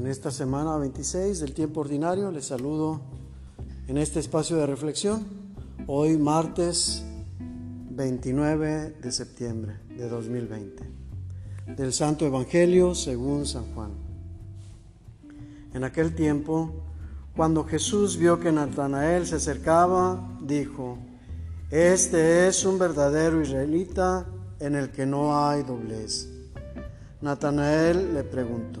En esta semana 26 del tiempo ordinario les saludo en este espacio de reflexión, hoy martes 29 de septiembre de 2020, del Santo Evangelio según San Juan. En aquel tiempo, cuando Jesús vio que Natanael se acercaba, dijo, Este es un verdadero israelita en el que no hay doblez. Natanael le preguntó,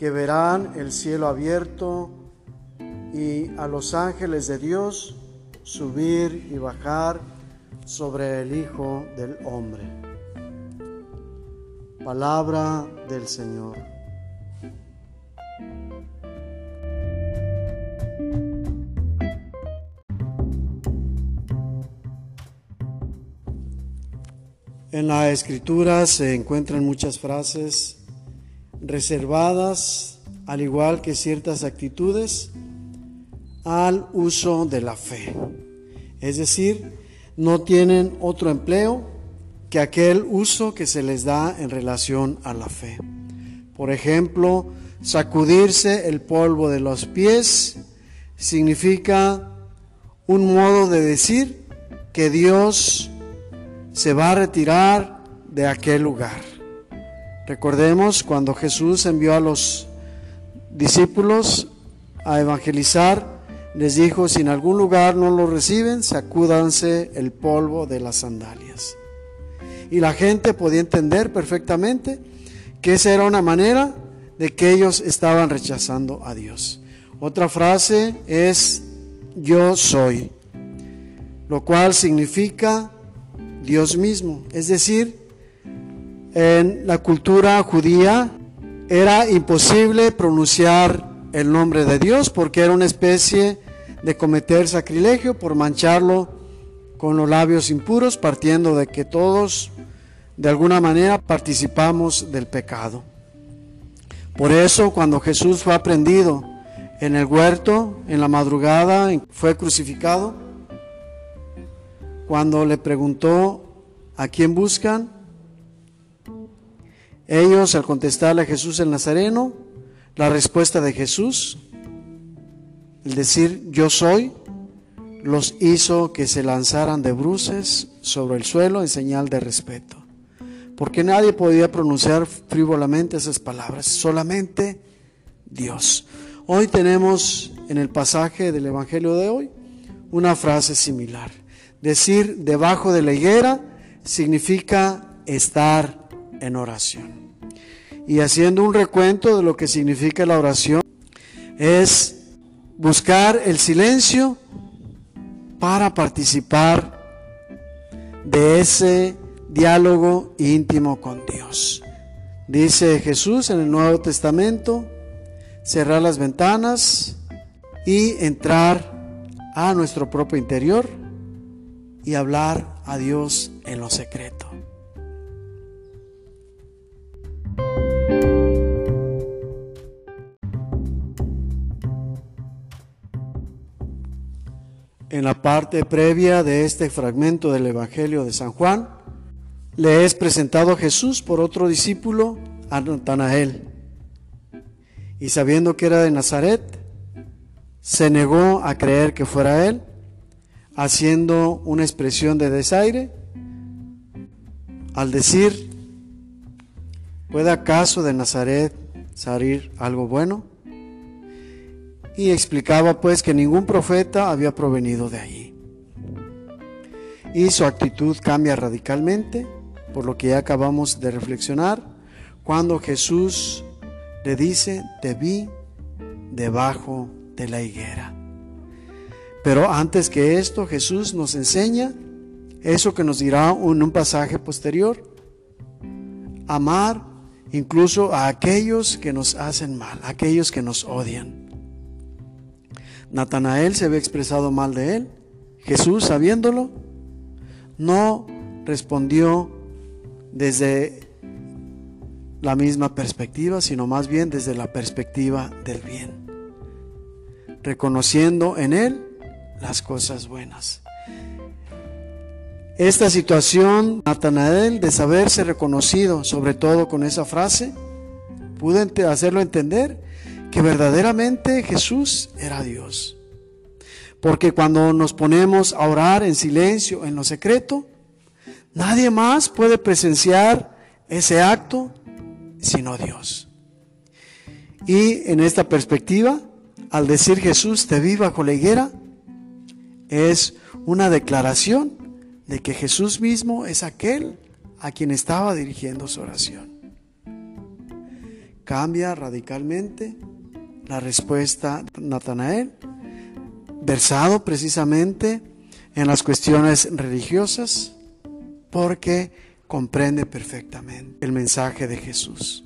que verán el cielo abierto y a los ángeles de Dios subir y bajar sobre el Hijo del Hombre. Palabra del Señor. En la escritura se encuentran muchas frases reservadas, al igual que ciertas actitudes, al uso de la fe. Es decir, no tienen otro empleo que aquel uso que se les da en relación a la fe. Por ejemplo, sacudirse el polvo de los pies significa un modo de decir que Dios se va a retirar de aquel lugar. Recordemos cuando Jesús envió a los discípulos a evangelizar, les dijo, si en algún lugar no lo reciben, sacúdanse el polvo de las sandalias. Y la gente podía entender perfectamente que esa era una manera de que ellos estaban rechazando a Dios. Otra frase es yo soy, lo cual significa Dios mismo, es decir, en la cultura judía era imposible pronunciar el nombre de Dios porque era una especie de cometer sacrilegio por mancharlo con los labios impuros, partiendo de que todos de alguna manera participamos del pecado. Por eso cuando Jesús fue aprendido en el huerto, en la madrugada, fue crucificado, cuando le preguntó, ¿a quién buscan? Ellos, al contestarle a Jesús el Nazareno, la respuesta de Jesús, el decir yo soy, los hizo que se lanzaran de bruces sobre el suelo en señal de respeto. Porque nadie podía pronunciar frívolamente esas palabras, solamente Dios. Hoy tenemos en el pasaje del Evangelio de hoy una frase similar. Decir debajo de la higuera significa estar en oración y haciendo un recuento de lo que significa la oración, es buscar el silencio para participar de ese diálogo íntimo con Dios. Dice Jesús en el Nuevo Testamento, cerrar las ventanas y entrar a nuestro propio interior y hablar a Dios en lo secreto. En la parte previa de este fragmento del Evangelio de San Juan, le es presentado Jesús por otro discípulo, a Natanael. Y sabiendo que era de Nazaret, se negó a creer que fuera él, haciendo una expresión de desaire al decir, ¿puede acaso de Nazaret salir algo bueno? Y explicaba pues que ningún profeta había provenido de allí. Y su actitud cambia radicalmente, por lo que ya acabamos de reflexionar, cuando Jesús le dice, te vi debajo de la higuera. Pero antes que esto, Jesús nos enseña eso que nos dirá en un pasaje posterior, amar incluso a aquellos que nos hacen mal, aquellos que nos odian. Natanael se había expresado mal de él. Jesús, sabiéndolo, no respondió desde la misma perspectiva, sino más bien desde la perspectiva del bien, reconociendo en él las cosas buenas. Esta situación, Natanael, de saberse reconocido, sobre todo con esa frase, pudo hacerlo entender que verdaderamente Jesús era Dios. Porque cuando nos ponemos a orar en silencio, en lo secreto, nadie más puede presenciar ese acto sino Dios. Y en esta perspectiva, al decir Jesús, te vi bajo la higuera, es una declaración de que Jesús mismo es aquel a quien estaba dirigiendo su oración. Cambia radicalmente la respuesta Natanael, versado precisamente en las cuestiones religiosas, porque comprende perfectamente el mensaje de Jesús.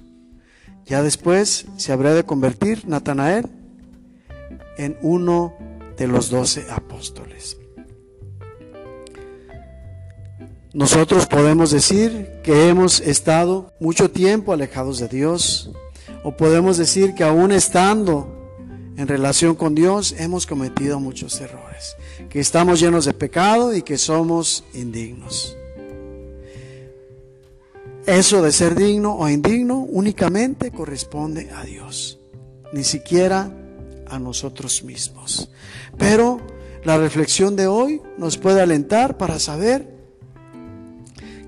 Ya después se habrá de convertir Natanael en uno de los doce apóstoles. Nosotros podemos decir que hemos estado mucho tiempo alejados de Dios, o podemos decir que aún estando en relación con Dios hemos cometido muchos errores, que estamos llenos de pecado y que somos indignos. Eso de ser digno o indigno únicamente corresponde a Dios, ni siquiera a nosotros mismos. Pero la reflexión de hoy nos puede alentar para saber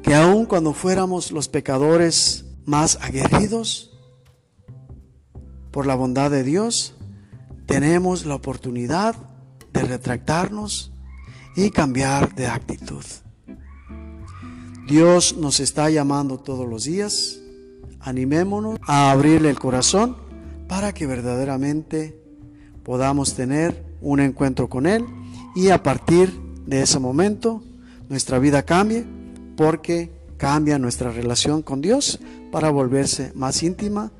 que aun cuando fuéramos los pecadores más aguerridos, por la bondad de Dios, tenemos la oportunidad de retractarnos y cambiar de actitud. Dios nos está llamando todos los días. Animémonos a abrirle el corazón para que verdaderamente podamos tener un encuentro con Él y a partir de ese momento nuestra vida cambie porque cambia nuestra relación con Dios para volverse más íntima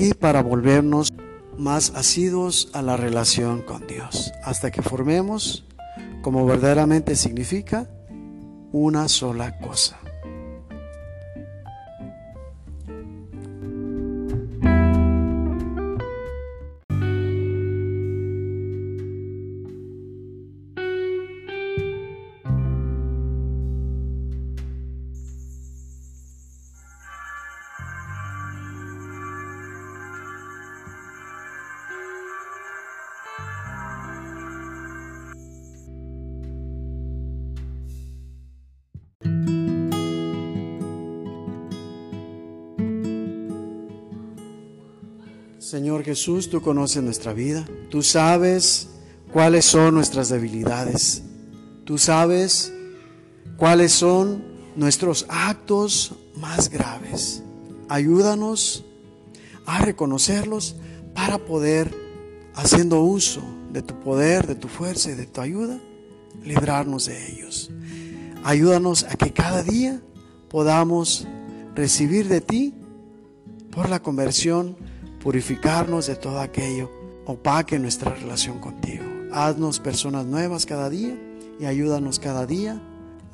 y para volvernos más asiduos a la relación con Dios, hasta que formemos, como verdaderamente significa, una sola cosa. Señor Jesús, tú conoces nuestra vida. Tú sabes cuáles son nuestras debilidades. Tú sabes cuáles son nuestros actos más graves. Ayúdanos a reconocerlos para poder, haciendo uso de tu poder, de tu fuerza y de tu ayuda, librarnos de ellos. Ayúdanos a que cada día podamos recibir de ti por la conversión purificarnos de todo aquello, opaque nuestra relación contigo. Haznos personas nuevas cada día y ayúdanos cada día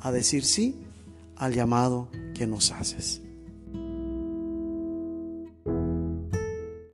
a decir sí al llamado que nos haces.